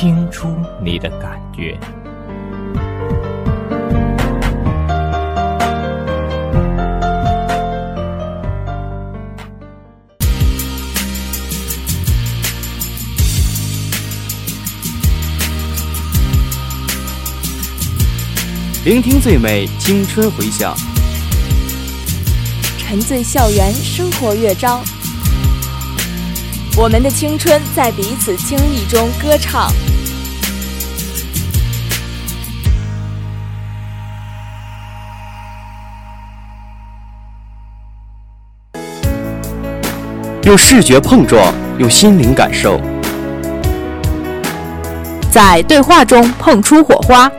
听出你的感觉。聆听最美青春回响，沉醉校园生活乐章。我们的青春在彼此经历中歌唱。用视觉碰撞，用心灵感受。在对话中碰出火花，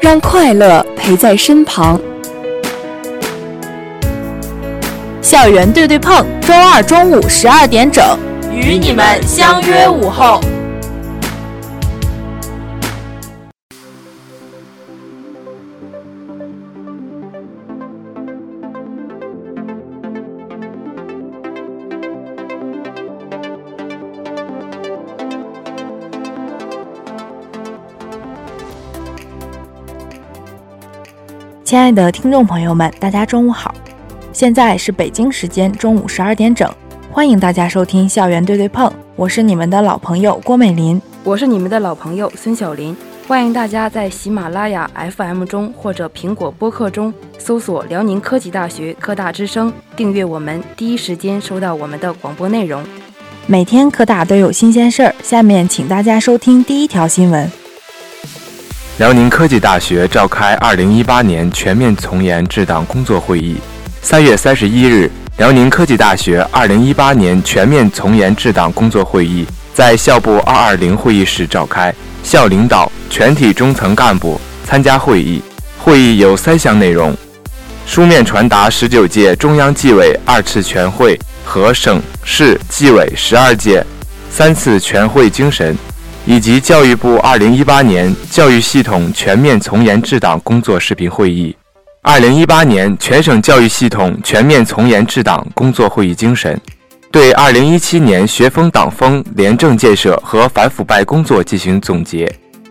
让快乐陪在身旁。校园对对碰，周二中午十二点整，与你们相约午后。亲爱的听众朋友们，大家中午好，现在是北京时间中午十二点整，欢迎大家收听校园对对碰，我是你们的老朋友郭美林。我是你们的老朋友孙小林，欢迎大家在喜马拉雅 FM 中或者苹果播客中搜索辽宁科技大学科大之声，订阅我们，第一时间收到我们的广播内容。每天科大都有新鲜事儿，下面请大家收听第一条新闻。辽宁科技大学召开2018年全面从严治党工作会议。三月三十一日，辽宁科技大学2018年全面从严治党工作会议在校部220会议室召开，校领导、全体中层干部参加会议。会议有三项内容：书面传达十九届中央纪委二次全会和省市纪委十二届三次全会精神。以及教育部2018年教育系统全面从严治党工作视频会议，2018年全省教育系统全面从严治党工作会议精神，对2017年学风党风廉政建设和反腐败工作进行总结，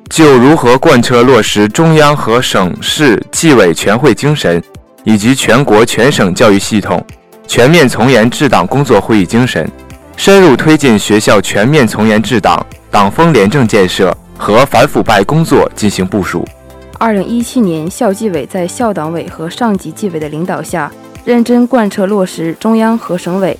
就如何贯彻落实中央和省市纪委全会精神，以及全国全省教育系统全面从严治党工作会议精神，深入推进学校全面从严治党。党风廉政建设和反腐败工作进行部署。二零一七年，校纪委在校党委和上级纪委的领导下，认真贯彻落实中央和省委、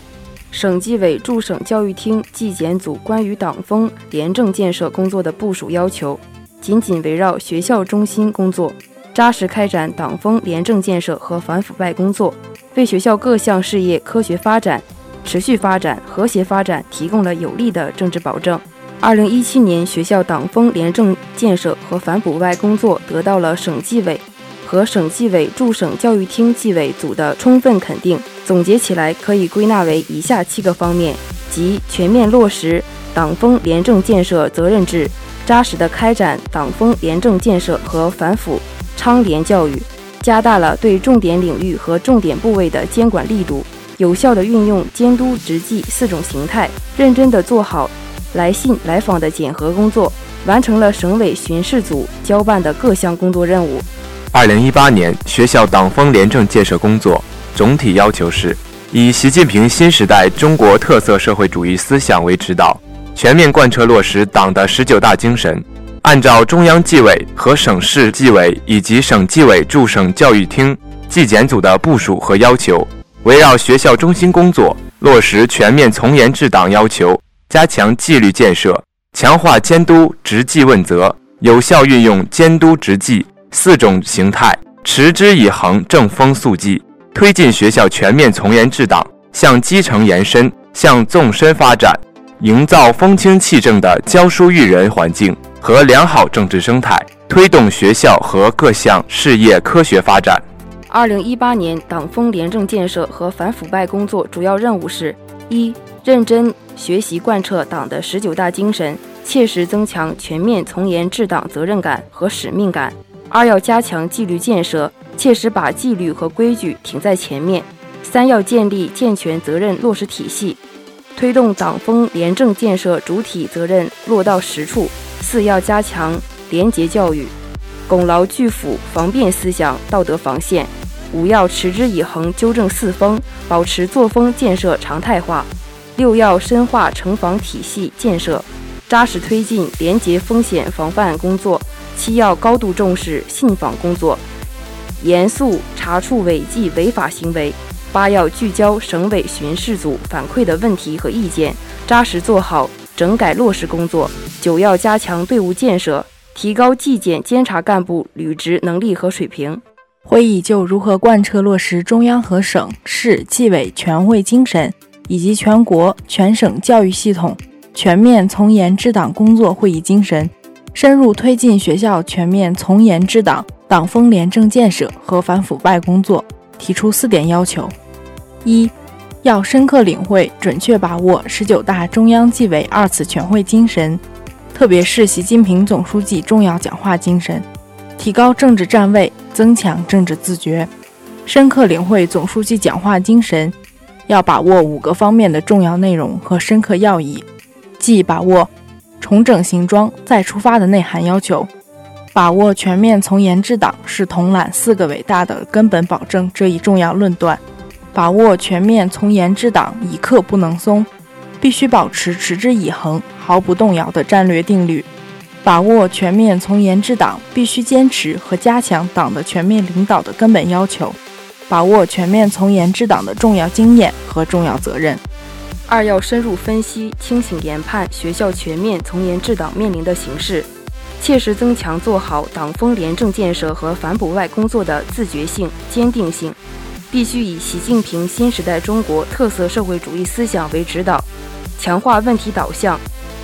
省纪委驻省教育厅纪检组关于党风廉政建设工作的部署要求，紧紧围绕学校中心工作，扎实开展党风廉政建设和反腐败工作，为学校各项事业科学发展、持续发展、和谐发展提供了有力的政治保证。二零一七年，学校党风廉政建设和反腐败工作得到了省纪委和省纪委驻省教育厅纪委组的充分肯定。总结起来，可以归纳为以下七个方面：即全面落实党风廉政建设责任制，扎实的开展党风廉政建设和反腐倡廉教育，加大了对重点领域和重点部位的监管力度，有效地运用监督执纪四种形态，认真地做好。来信来访的检核工作，完成了省委巡视组交办的各项工作任务。二零一八年学校党风廉政建设工作总体要求是：以习近平新时代中国特色社会主义思想为指导，全面贯彻落实党的十九大精神，按照中央纪委和省市纪委以及省纪委驻省教育厅纪检组的部署和要求，围绕学校中心工作，落实全面从严治党要求。加强纪律建设，强化监督执纪问责，有效运用监督执纪四种形态，持之以恒正风肃纪，推进学校全面从严治党向基层延伸、向纵深发展。营造风清气正的教书育人环境和良好政治生态，推动学校和各项事业科学发展。二零一八年党风廉政建设和反腐败工作主要任务是：一、认真学习贯彻党的十九大精神，切实增强全面从严治党责任感和使命感；二、要加强纪律建设，切实把纪律和规矩挺在前面；三、要建立健全责任落实体系，推动党风廉政建设主体责任落到实处；四、要加强廉洁教育，巩牢拒腐防变思想道德防线。五要持之以恒纠正四风，保持作风建设常态化；六要深化城防体系建设，扎实推进廉洁风险防范工作；七要高度重视信访工作，严肃查处违纪违法行为；八要聚焦省委巡视组反馈的问题和意见，扎实做好整改落实工作；九要加强队伍建设，提高纪检监察干部履职能力和水平。会议就如何贯彻落实中央和省市纪委全会精神，以及全国全省教育系统全面从严治党工作会议精神，深入推进学校全面从严治党、党风廉政建设和反腐败工作，提出四点要求：一、要深刻领会、准确把握十九大中央纪委二次全会精神，特别是习近平总书记重要讲话精神。提高政治站位，增强政治自觉，深刻领会总书记讲话精神，要把握五个方面的重要内容和深刻要义，即把握重整行装再出发的内涵要求，把握全面从严治党是统揽四个伟大的根本保证这一重要论断，把握全面从严治党一刻不能松，必须保持持之以恒、毫不动摇的战略定律。把握全面从严治党必须坚持和加强党的全面领导的根本要求，把握全面从严治党的重要经验和重要责任。二要深入分析、清醒研判学校全面从严治党面临的形势，切实增强做好党风廉政建设和反腐败工作的自觉性、坚定性。必须以习近平新时代中国特色社会主义思想为指导，强化问题导向，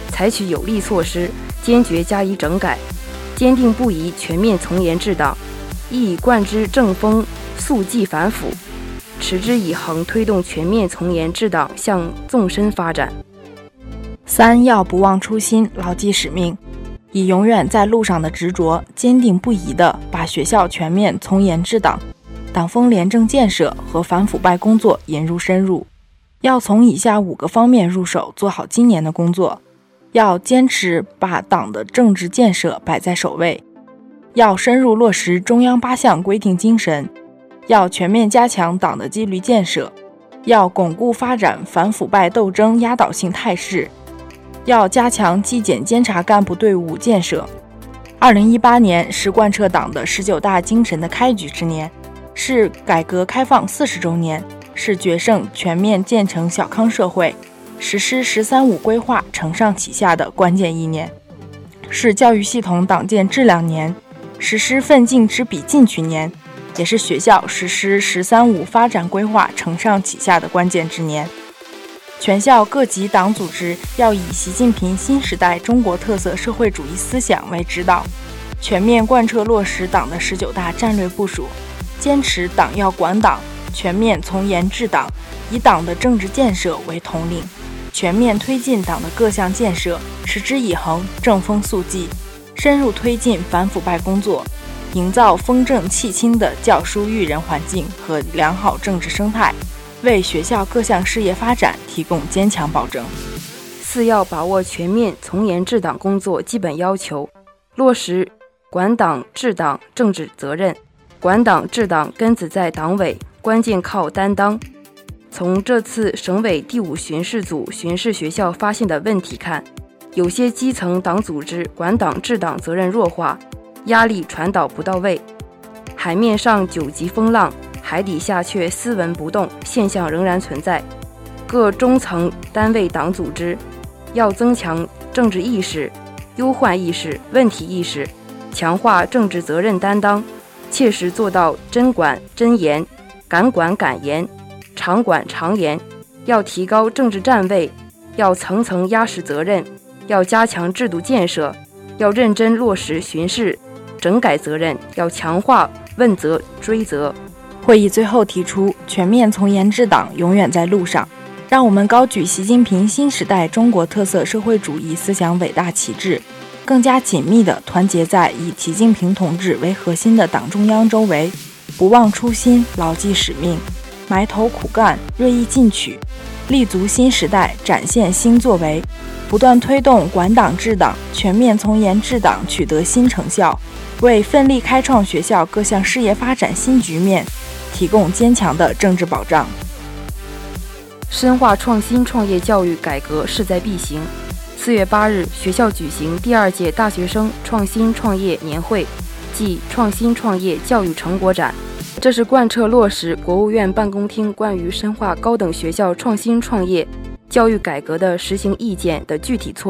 采取有力措施。坚决加以整改，坚定不移全面从严治党，一以贯之正风肃纪反腐，持之以恒推动全面从严治党向纵深发展。三要不忘初心，牢记使命，以永远在路上的执着，坚定不移地把学校全面从严治党、党风廉政建设和反腐败工作引入深入。要从以下五个方面入手，做好今年的工作。要坚持把党的政治建设摆在首位，要深入落实中央八项规定精神，要全面加强党的纪律建设，要巩固发展反腐败斗争压倒性态势，要加强纪检监察干部队伍建设。二零一八年是贯彻党的十九大精神的开局之年，是改革开放四十周年，是决胜全面建成小康社会。实施“十三五”规划承上启下的关键一年，是教育系统党建质量年，实施奋进之笔进取年，也是学校实施“十三五”发展规划承上启下的关键之年。全校各级党组织要以习近平新时代中国特色社会主义思想为指导，全面贯彻落实党的十九大战略部署，坚持党要管党，全面从严治党，以党的政治建设为统领。全面推进党的各项建设，持之以恒，正风肃纪，深入推进反腐败工作，营造风正气清的教书育人环境和良好政治生态，为学校各项事业发展提供坚强保证。四要把握全面从严治党工作基本要求，落实管党治党政治责任，管党治党根子在党委，关键靠担当。从这次省委第五巡视组巡视学校发现的问题看，有些基层党组织管党治党责任弱化，压力传导不到位，海面上九级风浪，海底下却斯文不动，现象仍然存在。各中层单位党组织要增强政治意识、忧患意识、问题意识，强化政治责任担当，切实做到真管真严、敢管敢严。常管常严，要提高政治站位，要层层压实责任，要加强制度建设，要认真落实巡视、整改责任，要强化问责追责。会议最后提出，全面从严治党永远在路上，让我们高举习近平新时代中国特色社会主义思想伟大旗帜，更加紧密地团结在以习近平同志为核心的党中央周围，不忘初心，牢记使命，埋头苦干，锐意进取。立足新时代，展现新作为，不断推动管党治党、全面从严治党取得新成效，为奋力开创学校各项事业发展新局面提供坚强的政治保障。深化创新创业教育改革势在必行。四月八日，学校举行第二届大学生创新创业年会暨创新创业教育成果展。这是贯彻落实国务院办公厅关于深化高等学校创新创业教育改革的实行意见的具体措。